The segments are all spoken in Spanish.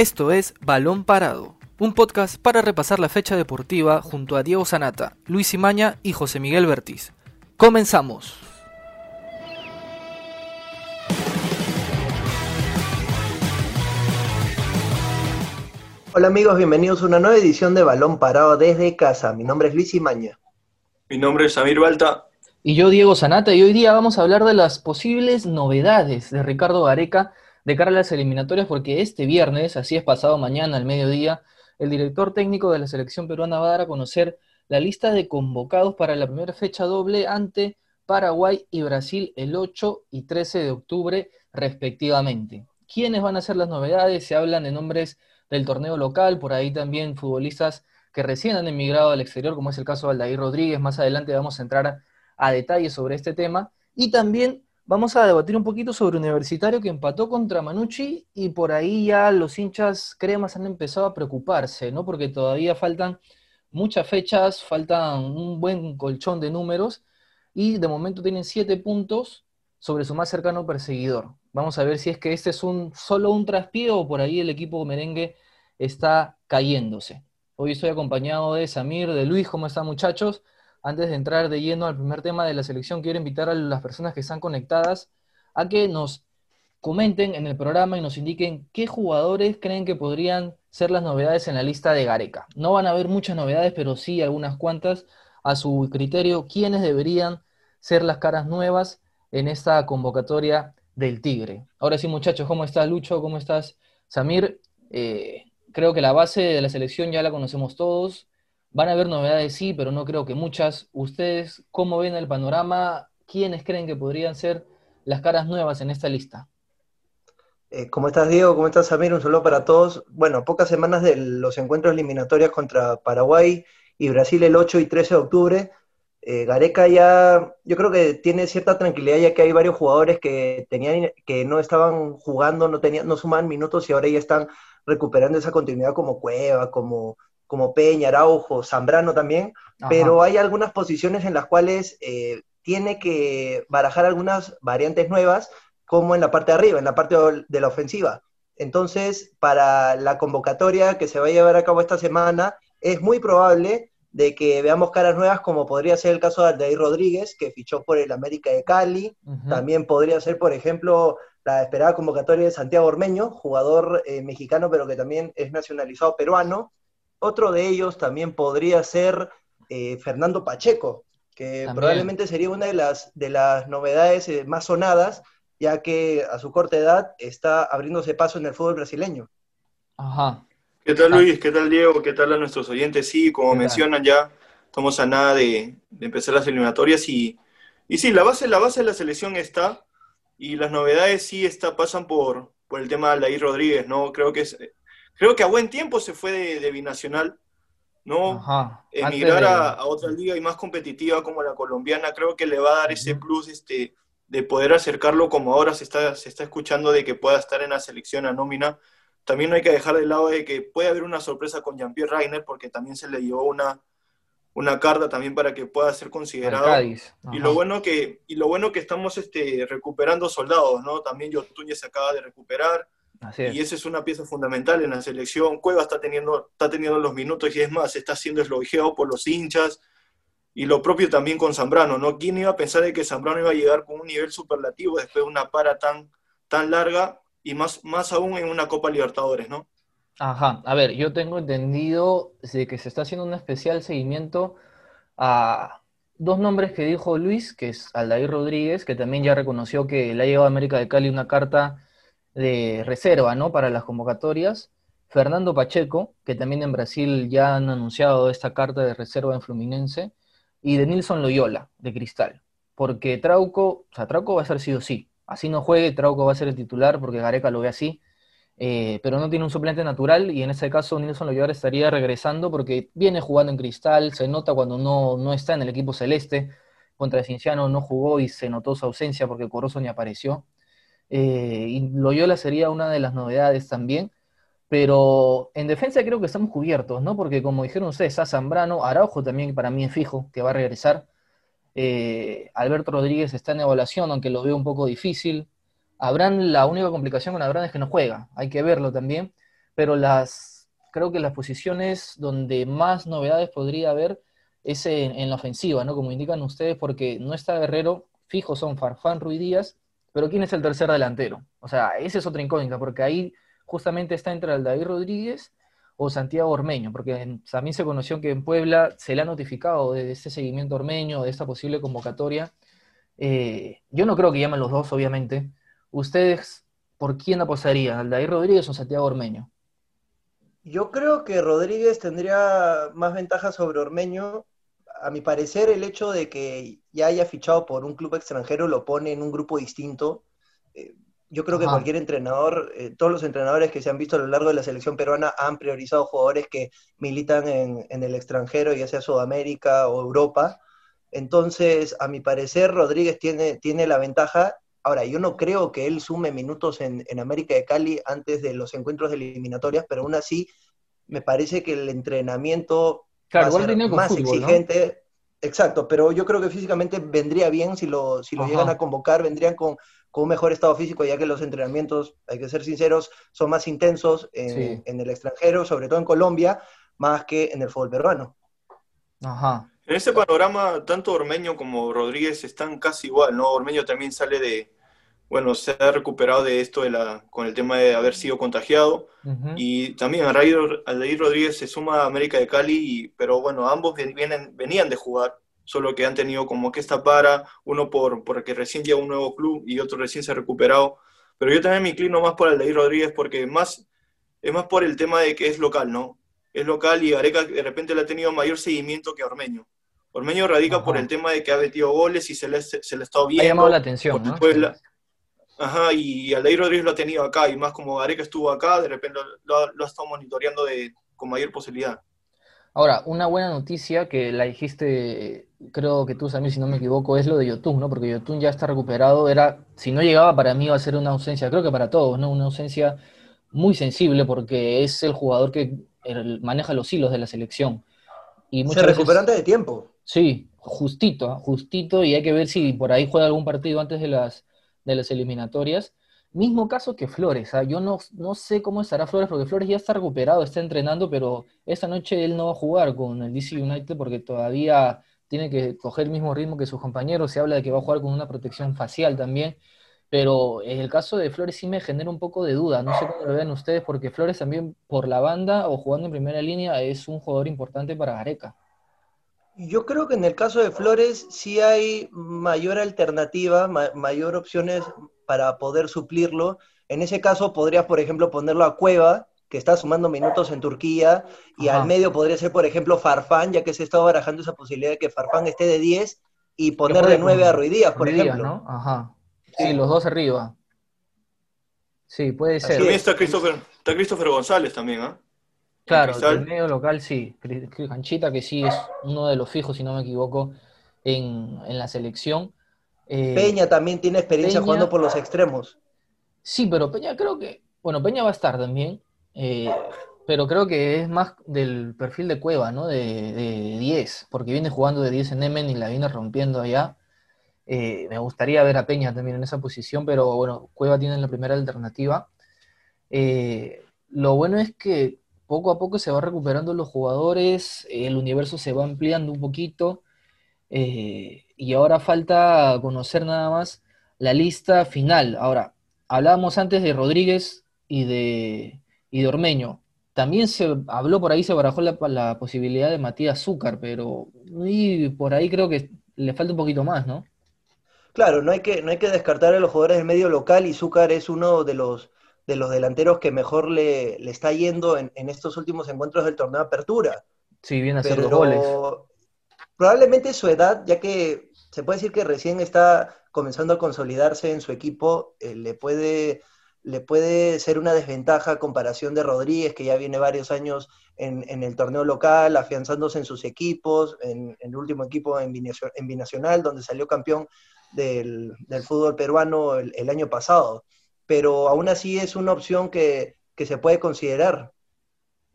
Esto es Balón Parado, un podcast para repasar la fecha deportiva junto a Diego Sanata, Luis Imaña y José Miguel Bertiz. Comenzamos. Hola amigos, bienvenidos a una nueva edición de Balón Parado desde casa. Mi nombre es Luis Imaña. Mi nombre es Samir Balta. Y yo, Diego Sanata, y hoy día vamos a hablar de las posibles novedades de Ricardo Gareca de cara a las eliminatorias, porque este viernes, así es pasado mañana al mediodía, el director técnico de la selección peruana va a dar a conocer la lista de convocados para la primera fecha doble ante Paraguay y Brasil el 8 y 13 de octubre respectivamente. ¿Quiénes van a ser las novedades? Se hablan de nombres del torneo local, por ahí también futbolistas que recién han emigrado al exterior, como es el caso de Aldair Rodríguez. Más adelante vamos a entrar a, a detalles sobre este tema. Y también vamos a debatir un poquito sobre Universitario que empató contra Manucci y por ahí ya los hinchas cremas han empezado a preocuparse, ¿no? Porque todavía faltan muchas fechas, faltan un buen colchón de números y de momento tienen siete puntos sobre su más cercano perseguidor. Vamos a ver si es que este es un solo un traspié o por ahí el equipo merengue está cayéndose. Hoy estoy acompañado de Samir, de Luis, ¿cómo están muchachos? Antes de entrar de lleno al primer tema de la selección, quiero invitar a las personas que están conectadas a que nos comenten en el programa y nos indiquen qué jugadores creen que podrían ser las novedades en la lista de Gareca. No van a haber muchas novedades, pero sí algunas cuantas a su criterio, quiénes deberían ser las caras nuevas en esta convocatoria del Tigre. Ahora sí, muchachos, ¿cómo estás, Lucho? ¿Cómo estás, Samir? Eh, creo que la base de la selección ya la conocemos todos. Van a haber novedades, sí, pero no creo que muchas. ¿Ustedes cómo ven el panorama? ¿Quiénes creen que podrían ser las caras nuevas en esta lista? Eh, ¿Cómo estás, Diego? ¿Cómo estás, Samir? Un saludo para todos. Bueno, pocas semanas de los encuentros eliminatorios contra Paraguay y Brasil el 8 y 13 de octubre. Eh, Gareca ya, yo creo que tiene cierta tranquilidad ya que hay varios jugadores que tenían, que no estaban jugando, no tenían, no sumaban minutos y ahora ya están recuperando esa continuidad como Cueva, como como Peña, Araujo, Zambrano también, pero hay algunas posiciones en las cuales eh, tiene que barajar algunas variantes nuevas, como en la parte de arriba, en la parte de la ofensiva. Entonces, para la convocatoria que se va a llevar a cabo esta semana, es muy probable de que veamos caras nuevas, como podría ser el caso de Aldair Rodríguez, que fichó por el América de Cali. También podría ser, por ejemplo, la esperada convocatoria de Santiago Ormeño, jugador eh, mexicano, pero que también es nacionalizado peruano. Otro de ellos también podría ser eh, Fernando Pacheco, que probablemente sería una de las, de las novedades eh, más sonadas, ya que a su corta edad está abriéndose paso en el fútbol brasileño. Ajá. ¿Qué tal Luis? ¿Qué tal Diego? ¿Qué tal a nuestros oyentes? Sí, como mencionan ya, estamos a nada de, empezar las eliminatorias y, y sí, la base, la base de la selección está y las novedades sí está, pasan por, por el tema de Aldair Rodríguez, ¿no? Creo que es, creo que a buen tiempo se fue de, binacional, ¿no? Emigrar a, otra liga y más competitiva como la colombiana, creo que le va a dar ese plus este, de poder acercarlo como ahora se está, se está escuchando de que pueda estar en la selección a nómina. También no hay que dejar de lado de que puede haber una sorpresa con Jean-Pierre Reiner, porque también se le dio una, una carta también para que pueda ser considerado. Y lo bueno que, y lo bueno que estamos este, recuperando soldados, ¿no? También Yotuñez se acaba de recuperar. Y esa es una pieza fundamental en la selección. Cueva está teniendo, está teniendo los minutos y es más, está siendo elogiado por los hinchas. Y lo propio también con Zambrano, ¿no? ¿Quién iba a pensar de que Zambrano iba a llegar con un nivel superlativo después de una para tan, tan larga y más, más aún en una Copa Libertadores, ¿no? Ajá, a ver, yo tengo entendido de que se está haciendo un especial seguimiento a dos nombres que dijo Luis, que es Aldair Rodríguez, que también ya reconoció que le ha llegado a América de Cali una carta de reserva, ¿no? Para las convocatorias. Fernando Pacheco, que también en Brasil ya han anunciado esta carta de reserva en Fluminense, y de Nilson Loyola, de Cristal. Porque Trauco, o sea, Trauco va a ser sí o sí. Así no juegue, Trauco va a ser el titular porque Gareca lo ve así. Eh, pero no tiene un suplente natural y en ese caso Nilson Loyola estaría regresando porque viene jugando en Cristal, se nota cuando no, no está en el equipo celeste. Contra Cinciano no jugó y se notó su ausencia porque Corozo ni apareció. Eh, y Loyola sería una de las novedades también. Pero en defensa creo que estamos cubiertos, ¿no? Porque como dijeron ustedes, a Zambrano, Araujo también para mí es fijo, que va a regresar. Eh, Alberto Rodríguez está en evaluación, aunque lo veo un poco difícil. Abraham, la única complicación con Abraham es que no juega, hay que verlo también. pero las, creo que las posiciones donde más novedades podría haber es en, la ofensiva, ¿no? Como indican ustedes, porque no está Guerrero, fijo son Farfán, Ruiz Díaz, pero ¿quién es el tercer delantero? O sea, esa es otra incógnita, porque ahí justamente está entre el David Rodríguez o Santiago Ormeño, porque también se conoció que en Puebla se le ha notificado de este seguimiento ormeño, de esta posible convocatoria. Eh, yo no creo que llamen los dos, obviamente. ¿Ustedes por quién apostarían? ¿Al David Rodríguez o Santiago Ormeño? Yo creo que Rodríguez tendría más ventaja sobre Ormeño. A mi parecer, el hecho de que ya haya fichado por un club extranjero lo pone en un grupo distinto. Eh, yo creo que cualquier entrenador, eh, todos los entrenadores que se han visto a lo largo de la selección peruana han priorizado jugadores que militan en, en el extranjero, ya sea Sudamérica o Europa. Entonces, a mi parecer, Rodríguez tiene, tiene la ventaja Ahora, yo no creo que él sume minutos en, América de Cali antes de los encuentros de eliminatorias, pero aún así me parece que el entrenamiento va a ser más exigente. Exacto, pero yo creo que físicamente vendría bien si lo, si lo llegan a convocar, vendrían con, un mejor estado físico, ya que los entrenamientos, hay que ser sinceros, son más intensos en, en el extranjero, sobre todo en Colombia, más que en el fútbol peruano. Ajá. En ese panorama, tanto Ormeño como Rodríguez están casi igual, ¿no? Ormeño también sale de, bueno, se ha recuperado de esto de la, con el tema de haber sido contagiado. Y también Aldair Rodríguez se suma a América de Cali, pero bueno, ambos vienen, venían de jugar, solo que han tenido como que esta para, uno por porque recién llega un nuevo club y otro recién se ha recuperado. Pero yo también me inclino más por Aldair Rodríguez porque más, es más por el tema de que es local, ¿no? Es local y Areca de repente le ha tenido mayor seguimiento que Ormeño. Ormeño radica por el tema de que ha metido goles y se le, se le ha estado viendo. Ha llamado la atención, ¿no? Ajá, y Aldair Rodríguez lo ha tenido acá, y más como Areca estuvo acá, de repente lo, lo ha estado monitoreando de, con mayor posibilidad. Ahora, una buena noticia que la dijiste, creo que tú también, si no me equivoco, es lo de Yotun, ¿no? Porque Yotun ya está recuperado, era, si no llegaba para mí iba a ser una ausencia, creo que para todos, ¿no? Una ausencia muy sensible porque es el jugador que maneja los hilos de la selección. Y Se recupera antes de tiempo. Sí, justito, ¿ah? justito, y hay que ver si por ahí juega algún partido antes de las, de las eliminatorias. Mismo caso que Flores, ¿ah? yo no, no sé cómo estará Flores, porque Flores ya está recuperado, está entrenando, pero esta noche él no va a jugar con el DC United porque todavía tiene que coger el mismo ritmo que sus compañeros, se habla de que va a jugar con una protección facial también, pero el caso de Flores sí me genera un poco de duda, no sé cómo lo ven ustedes, porque Flores también por la banda o jugando en primera línea es un jugador importante para Gareca. Yo creo que en el caso de Flores sí hay mayor alternativa, mayor opciones para poder suplirlo. En ese caso podrías, por ejemplo, ponerlo a Cueva, que está sumando minutos en Turquía, y al medio podría ser, por ejemplo, Farfán, ya que se está barajando esa posibilidad de que Farfán esté de 10 y poner de 9 a Ruidías, por ejemplo. Ajá. Sí, los dos arriba. Sí, puede ser. También está Christopher, está Christopher González también, ¿ah? Claro, el medio local sí. Canchita, que sí es uno de los fijos, si no me equivoco, en, la selección. Eh, Peña también tiene experiencia jugando por los extremos. Sí, pero Peña creo que. Bueno, Peña va a estar también. Eh, pero creo que es más del perfil de Cueva, ¿no? De, de 10, porque viene jugando de 10 en Emen y la viene rompiendo allá. Eh, me gustaría ver a Peña también en esa posición, pero bueno, Cueva tiene la primera alternativa. lo bueno es que poco a poco se va recuperando los jugadores, el universo se va ampliando un poquito eh, y ahora falta conocer nada más la lista final. Ahora, hablábamos antes de Rodríguez y de, y de Ormeño. También se habló por ahí, se barajó la, posibilidad de Matías Zúcar, pero por ahí creo que le falta un poquito más, ¿no? Claro, no hay que, no hay que descartar a los jugadores del medio local y Zúcar es uno de los de los delanteros que mejor le, le está yendo en, en, estos últimos encuentros del torneo de apertura. Sí, viene a hacer los goles. Probablemente su edad, ya que se puede decir que recién está comenzando a consolidarse en su equipo, eh, le, puede, le puede ser una desventaja a comparación de Rodríguez, que ya viene varios años en, en el torneo local, afianzándose en sus equipos, en, el último equipo en, en Binacional, donde salió campeón del, del fútbol peruano el, el año pasado pero aún así es una opción que, se puede considerar.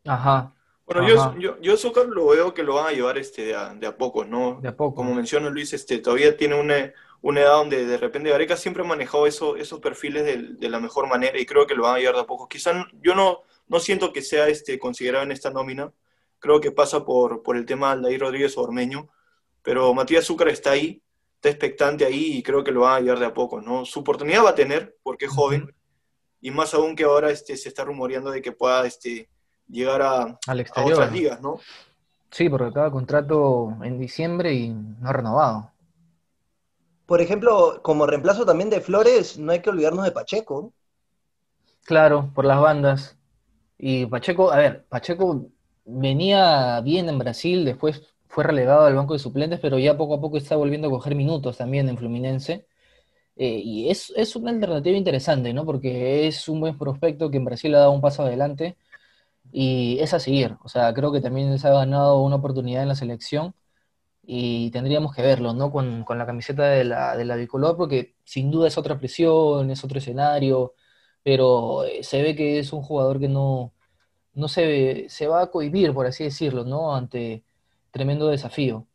Ajá. Bueno, yo, yo, yo lo veo que lo van a llevar este de a, de a poco, ¿no? De a poco. Como menciona Luis, este, todavía tiene una, una edad donde de repente Gareca siempre ha manejado eso, esos perfiles de, la mejor manera y creo que lo van a llevar de a poco. Quizás yo no, no siento que sea este, considerado en esta nómina, creo que pasa por, por el tema de Aldair Rodríguez o Ormeño, pero Matías Zúcar está ahí, está expectante ahí y creo que lo van a llevar de a poco, ¿no? Su oportunidad va a tener porque es joven y más aún que ahora este, se está rumoreando de que pueda este, llegar a, Al exterior. otras ligas, ¿no? Sí, porque acaba contrato en diciembre y no ha renovado. Por ejemplo, como reemplazo también de Flores, no hay que olvidarnos de Pacheco. Claro, por las bandas. Y Pacheco, a ver, Pacheco venía bien en Brasil, después fue relegado al banco de suplentes, pero ya poco a poco está volviendo a coger minutos también en Fluminense. Eh, y es, es, una alternativa interesante, ¿no? Porque es un buen prospecto que en Brasil ha dado un paso adelante y es a seguir. O sea, creo que también se ha ganado una oportunidad en la selección y tendríamos que verlo, ¿no? Con, con la camiseta de la, de la bicolor, porque sin duda es otra presión, es otro escenario, pero eh, se ve que es un jugador que no, no se, se va a cohibir, por así decirlo, ¿no? Ante tremendo desafío.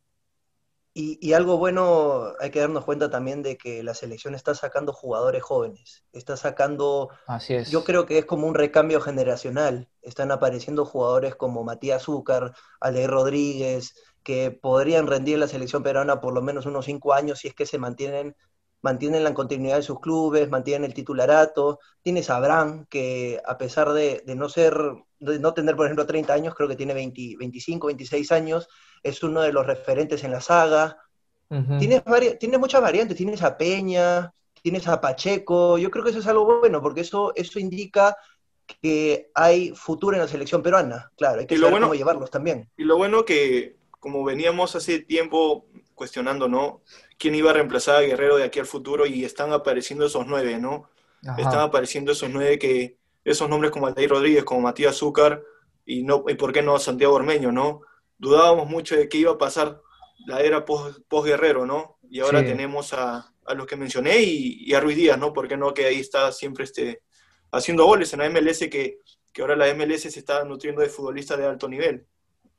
Y, algo bueno, hay que darnos cuenta también de que la selección está sacando jugadores jóvenes, está sacando, Así es. yo creo que es como un recambio generacional, están apareciendo jugadores como Matías Zúcar, Ale Rodríguez, que podrían rendir la selección peruana por lo menos unos cinco años si es que se mantienen, mantienen la continuidad de sus clubes, mantienen el titularato. Tienes a Abraham, que a pesar de, no ser, de no tener, por ejemplo, 30 años, creo que tiene 25, 26 años, es uno de los referentes en la saga. tienes, tienes muchas variantes, tienes a Peña, tienes a Pacheco, yo creo que eso es algo bueno, porque eso, eso indica que hay futuro en la selección peruana, claro, hay que saber cómo llevarlos también. Y lo bueno que, como veníamos hace tiempo cuestionando, ¿no? ¿Quién iba a reemplazar a Guerrero de aquí al futuro? Y están apareciendo esos nueve, ¿no? Están apareciendo esos nueve que, esos nombres como Aldair Rodríguez, como Matías Zúcar, y, no, y por qué no Santiago Ormeño, ¿no? dudábamos mucho de qué iba a pasar la era post-guerrero, ¿no? Y ahora tenemos a, los que mencioné y, a Ruiz Díaz, ¿no? Porque no que ahí está siempre este, haciendo goles en la MLS, que, que ahora la MLS se está nutriendo de futbolistas de alto nivel.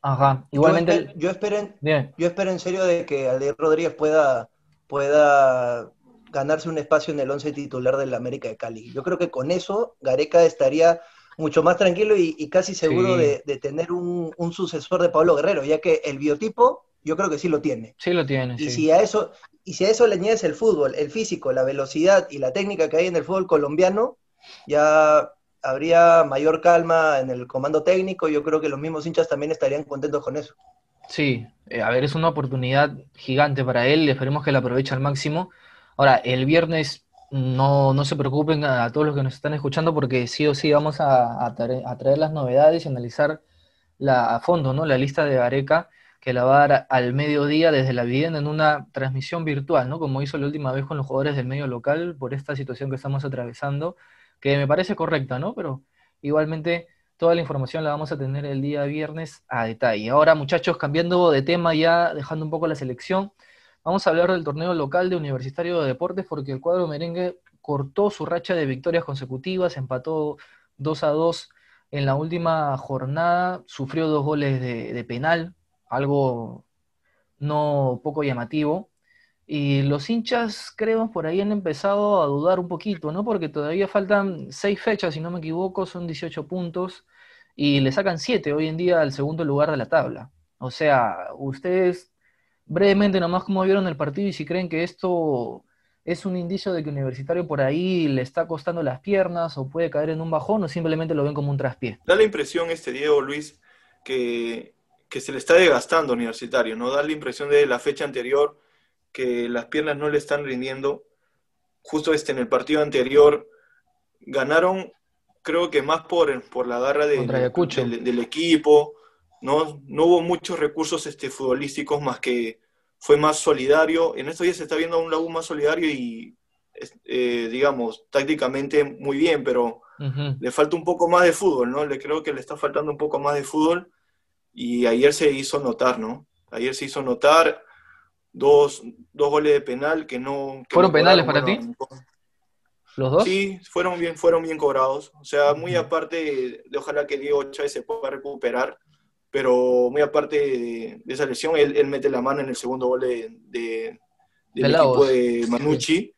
Ajá, igualmente. Yo espero, yo espero, en, serio de que Aldir Rodríguez pueda, pueda ganarse un espacio en el once titular del América de Cali. Yo creo que con eso Gareca estaría mucho más tranquilo y, casi seguro de, tener un, sucesor de Pablo Guerrero, ya que el biotipo yo creo que sí lo tiene. Sí lo tiene. Y si a eso y si a eso le añades el fútbol, el físico, la velocidad y la técnica que hay en el fútbol colombiano, ya habría mayor calma en el comando técnico. Yo creo que los mismos hinchas también estarían contentos con eso. Sí, eh, a ver, es una oportunidad gigante para él. Esperemos que la aproveche al máximo. Ahora, el viernes no, no se preocupen a, todos los que nos están escuchando porque sí o sí vamos a, traer, las novedades y analizar la, a fondo ¿no? la lista de Areca que la va a dar al mediodía desde la vivienda en una transmisión virtual, ¿no? como hizo la última vez con los jugadores del medio local por esta situación que estamos atravesando, que me parece correcta, ¿no? pero igualmente toda la información la vamos a tener el día viernes a detalle. Ahora muchachos, cambiando de tema ya, dejando un poco la selección. Vamos a hablar del torneo local de Universitario de Deportes porque el cuadro merengue cortó su racha de victorias consecutivas, empató 2 a 2 en la última jornada, sufrió dos goles de, penal, algo no poco llamativo. Y los hinchas, creo, por ahí han empezado a dudar un poquito, ¿no? Porque todavía faltan seis fechas, si no me equivoco, son 18 puntos y le sacan siete hoy en día al segundo lugar de la tabla. O sea, ustedes brevemente nomás cómo vieron el partido y si creen que esto es un indicio de que Universitario por ahí le está costando las piernas o puede caer en un bajón o simplemente lo ven como un traspié. Da la impresión este Diego Luis que, que se le está desgastando Universitario, ¿no? Da la impresión de la fecha anterior que las piernas no le están rindiendo. Justo este, en el partido anterior ganaron, creo que más por, por la garra de, del, del equipo, no, no hubo muchos recursos este, futbolísticos más que fue más solidario. En estos días se está viendo un Laú más solidario y, eh, digamos, tácticamente muy bien, pero le falta un poco más de fútbol, ¿no? Le creo que le está faltando un poco más de fútbol y ayer se hizo notar, ¿no? Ayer se hizo notar dos, goles de penal que no... ¿Fueron penales para ti? ¿Los dos? Sí, fueron bien, fueron bien cobrados. O sea, muy aparte de, ojalá que Diego Chávez se pueda recuperar pero muy aparte de, esa lesión, él, mete la mano en el segundo gol de, del equipo de Manucci.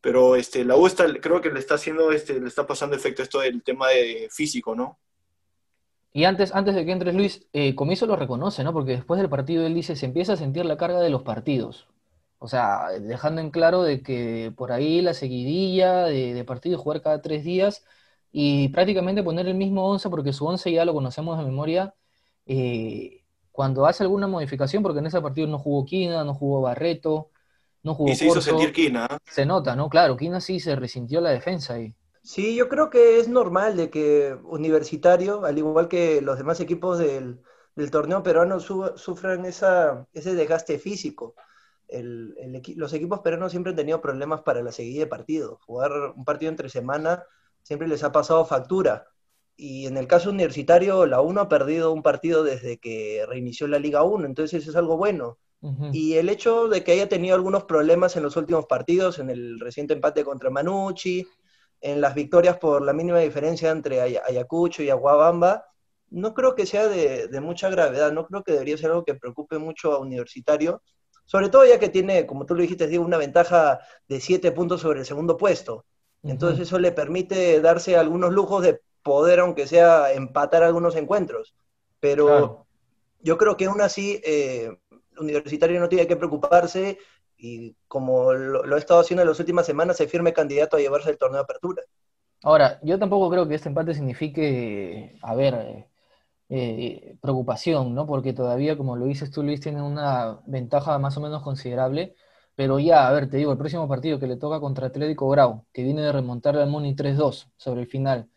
Pero este, la U está, creo que le está haciendo, este, le está pasando efecto esto del tema de físico, ¿no? Y antes, antes de que entres, Luis, eh, Comiso lo reconoce, ¿no? Porque después del partido él dice, se empieza a sentir la carga de los partidos. O sea, dejando en claro de que por ahí la seguidilla de, de partidos, jugar cada tres días y prácticamente poner el mismo once, porque su once ya lo conocemos de memoria, eh, cuando hace alguna modificación, porque en ese partido no jugó Quina, no jugó Barreto, no jugó Y se hizo sentir Quina. Se nota, ¿no? Claro, Quina sí se resintió la defensa ahí. Sí, yo creo que es normal de que Universitario, al igual que los demás equipos del, torneo peruano, sufran esa, ese desgaste físico. los equipos peruanos siempre han tenido problemas para la seguida de partidos. Jugar un partido entre semana siempre les ha pasado factura. Y en el caso universitario, la 1 ha perdido un partido desde que reinició la Liga 1, entonces eso es algo bueno. Y el hecho de que haya tenido algunos problemas en los últimos partidos, en el reciente empate contra Manucci, en las victorias por la mínima diferencia entre Ayacucho y Aguabamba, no creo que sea de, mucha gravedad, no creo que debería ser algo que preocupe mucho a Universitario, sobre todo ya que tiene, como tú lo dijiste, Diego, una ventaja de siete puntos sobre el segundo puesto. Entonces eso le permite darse algunos lujos de poder, aunque sea, empatar algunos encuentros. Pero yo creo que aún así, eh, Universitario no tiene que preocuparse y como lo, he estado haciendo en las últimas semanas, se firme candidato a llevarse el torneo de apertura. Ahora, yo tampoco creo que este empate signifique, a ver, eh, eh, preocupación, ¿no? Porque todavía, como lo dices tú, Luis, tiene una ventaja más o menos considerable. Pero ya, a ver, te digo, el próximo partido que le toca contra Atlético Grau, que viene de remontar al Muni 3-2 sobre el final.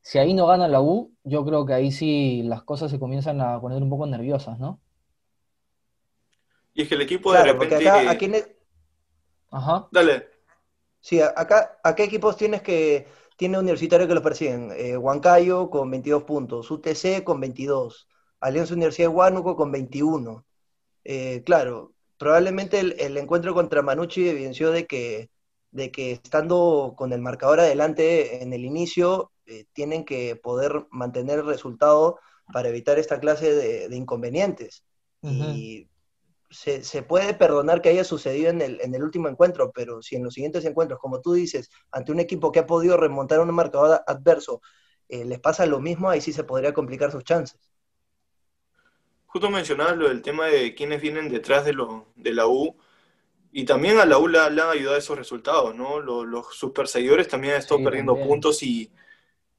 Si ahí no gana la U, yo creo que ahí sí las cosas se comienzan a poner un poco nerviosas, ¿no? Y es que el equipo de repente... Acá, Ajá. Dale. Sí, acá, ¿a qué equipos tienes que tiene Universitario que los persiguen? Eh, Huancayo con 22 puntos, UTC con 22, Alianza Universidad de Huánuco con 21. Eh, claro, probablemente el, encuentro contra Manucci evidenció de que, de que estando con el marcador adelante en el inicio, eh, tienen que poder mantener el resultado para evitar esta clase de, inconvenientes. Y se, puede perdonar que haya sucedido en el, en el, último encuentro, pero si en los siguientes encuentros, como tú dices, ante un equipo que ha podido remontar un marcador adverso, eh, les pasa lo mismo, ahí sí se podría complicar sus chances. Justo mencionabas lo del tema de quienes vienen detrás de, lo, de la U, y también a la U le, han ayudado esos resultados, ¿no? Los, sus perseguidores también han estado perdiendo puntos y,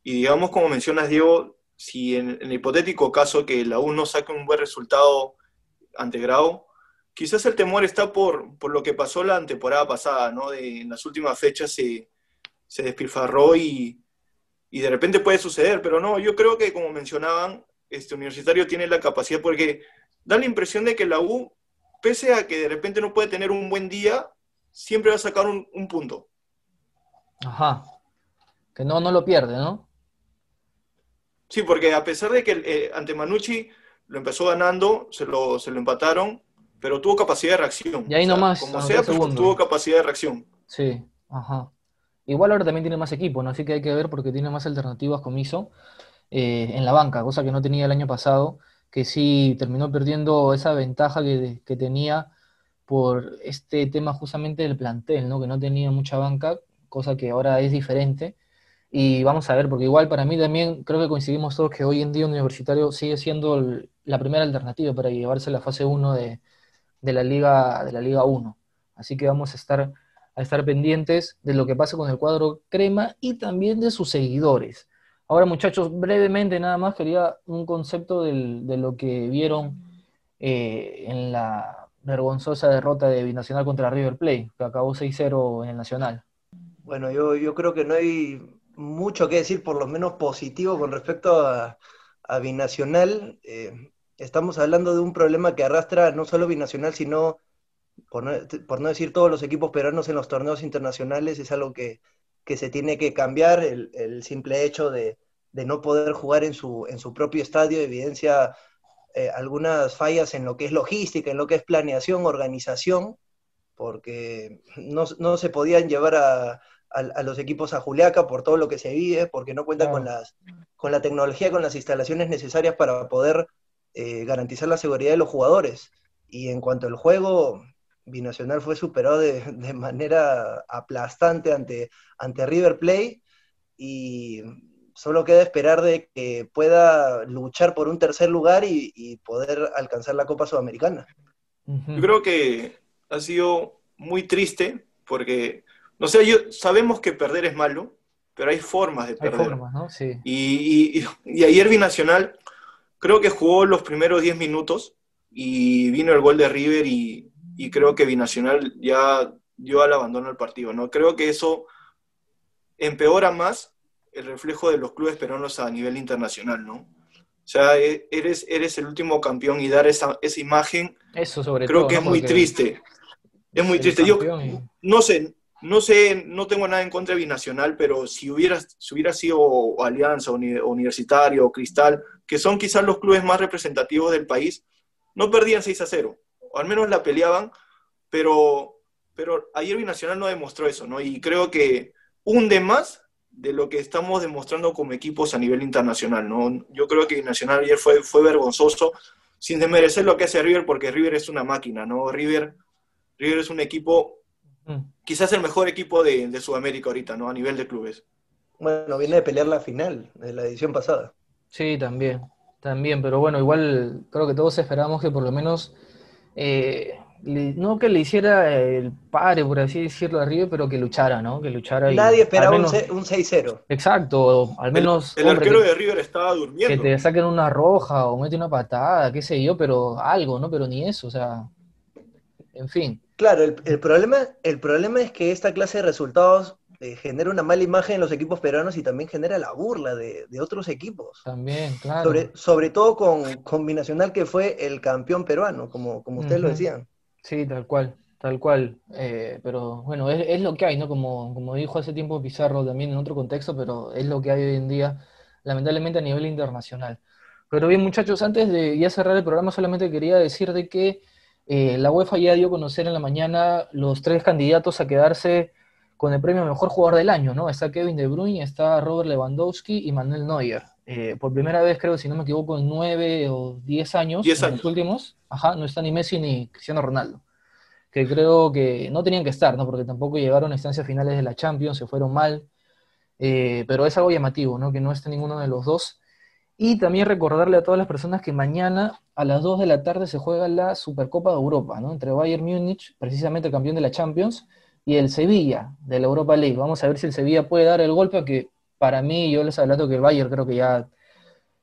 y, digamos, como mencionas, Diego, si en, el hipotético caso que la U no saque un buen resultado ante Grau, quizás el temor está por, por lo que pasó la temporada pasada, ¿no? De, en las últimas fechas se, se despilfarró y, y, de repente puede suceder, pero no, yo creo que como mencionaban, este universitario tiene la capacidad porque da la impresión de que la U, pese a que de repente no puede tener un buen día, siempre va a sacar un, punto. Ajá. Que no, no lo pierde, ¿no? Sí, porque a pesar de que eh, ante Manucci lo empezó ganando, se lo, se lo empataron, pero tuvo capacidad de reacción. Y ahí nomás. Como sea, pero tuvo capacidad de reacción. Sí, ajá. Igual ahora también tiene más equipo, ¿no? Así que hay que ver porque tiene más alternativas con Miso eh, en la banca, cosa que no tenía el año pasado, que sí terminó perdiendo esa ventaja que, que tenía por este tema justamente del plantel, ¿no? Que no tenía mucha banca, cosa que ahora es diferente. Y vamos a ver, porque igual para mí también creo que coincidimos todos que hoy en día Universitario sigue siendo la primera alternativa para llevarse la fase 1 de, de la Liga, de la Liga 1. Así que vamos a estar, a estar pendientes de lo que pasa con el cuadro crema y también de sus seguidores. Ahora, muchachos, brevemente nada más quería un concepto de lo que vieron eh, en la vergonzosa derrota de Binacional contra River Plate, que acabó 6-0 en el Nacional. Bueno, yo, yo creo que no hay mucho que decir, por lo menos positivo, con respecto a, Binacional. Eh, estamos hablando de un problema que arrastra no solo Binacional, sino, por no, decir todos los equipos peruanos en los torneos internacionales, es algo que, se tiene que cambiar. El, simple hecho de, no poder jugar en su, en su propio estadio evidencia eh, algunas fallas en lo que es logística, en lo que es planeación, organización, porque no, se podían llevar a, los equipos a Juliaca por todo lo que se vive, porque no cuentan con, las, con la tecnología, con las instalaciones necesarias para poder eh, garantizar la seguridad de los jugadores. Y en cuanto al juego, Binacional fue superado de, manera aplastante ante, ante River Plate y solo queda esperar de que pueda luchar por un tercer lugar y, poder alcanzar la Copa Sudamericana. Yo creo que ha sido muy triste porque, no sé, yo, sabemos que perder es malo, pero hay formas de perder. Hay formas, ¿no? Sí. Y, y, y, ayer Binacional creo que jugó los primeros 10 minutos y vino el gol de River y, y creo que Binacional ya dio al abandono el partido, ¿no? Creo que eso empeora más el reflejo de los clubes peruanos a nivel internacional, ¿no? O sea, e, eres, eres el último campeón y dar esa, esa imagen, eso sobre creo que es muy triste. Es muy triste. Yo no sé, no sé, no tengo nada en contra de Binacional, pero si hubiera, si hubiera sido Alianza, Universitario, Cristal, que son quizás los clubes más representativos del país, no perdían 6 a 0, o al menos la peleaban, pero, pero ayer Binacional no demostró eso, ¿no? Y creo que hunde más de lo que estamos demostrando como equipos a nivel internacional, ¿no? Yo creo que Binacional ayer fue, fue vergonzoso, sin desmerecer lo que hace River, porque River es una máquina, ¿no? River, River es un equipo, quizás el mejor equipo de, de Sudamérica ahorita, ¿no? A nivel de clubes. Bueno, viene de pelear la final de la edición pasada. Sí, también, también, pero bueno, igual creo que todos esperamos que por lo menos, eh, no que le hiciera el padre, por así decirlo, a River, pero que luchara, ¿no? Que luchara. Nadie esperaba un 6-0. Exacto, al menos. El, arquero de River estaba durmiendo. Que te saquen una roja o mete una patada, qué sé yo, pero algo, ¿no? Pero ni eso, o sea. En fin. Claro, el, problema, el problema es que esta clase de resultados eh, genera una mala imagen en los equipos peruanos y también genera la burla de, otros equipos. También, claro. Sobre, todo con, Combinacional que fue el campeón peruano, como, como ustedes lo decían. Sí, tal cual, tal cual. Eh, pero bueno, es, lo que hay, ¿no? Como, como dijo hace tiempo Pizarro también en otro contexto, pero es lo que hay hoy en día, lamentablemente a nivel internacional. Pero bien, muchachos, antes de ya cerrar el programa, solamente quería decir de que eh, la UEFA ya dio a conocer en la mañana los tres candidatos a quedarse con el premio Mejor Jugador del Año, ¿no? Está Kevin De Bruyne, está Robert Lewandowski y Manuel Neuer. Eh, por primera vez, creo, si no me equivoco, en nueve o diez años, diez años. los últimos, ajá, no está ni Messi ni Cristiano Ronaldo, que creo que no tenían que estar, ¿no? Porque tampoco llegaron a instancias finales de la Champions, se fueron mal, eh, pero es algo llamativo, ¿no? Que no esté ninguno de los dos. Y también recordarle a todas las personas que mañana a las 2 de la tarde se juega la Supercopa de Europa, ¿no? Entre Bayern Múnich, precisamente el campeón de la Champions, y el Sevilla de la Europa League. Vamos a ver si el Sevilla puede dar el golpe, que para mí, yo les adelanto que el Bayern creo que ya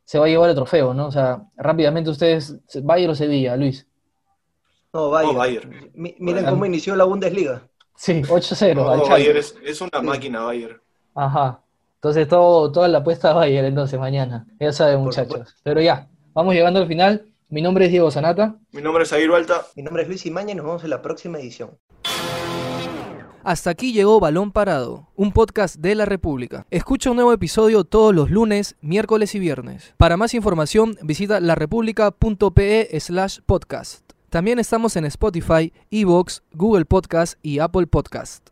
se va a llevar el trofeo, ¿no? O sea, rápidamente ustedes, Bayern o Sevilla, Luis. No, Bayern. Miren cómo inició la Bundesliga. Sí, 8-0. No, Bayern es, una máquina, Bayern. Ajá. Entonces todo, toda la apuesta a Bayern entonces mañana. Ya saben, muchachos. Pero ya, vamos llegando al final. Mi nombre es Diego Sanata. Mi nombre es Aguirre Balta. Mi nombre es Luis Imaña y nos vemos en la próxima edición. Hasta aquí llegó Balón Parado, un podcast de la República. Escucha un nuevo episodio todos los lunes, miércoles y viernes. Para más información visita larepublica.pe slash podcast. También estamos en Spotify, Evox, Google Podcast y Apple Podcast.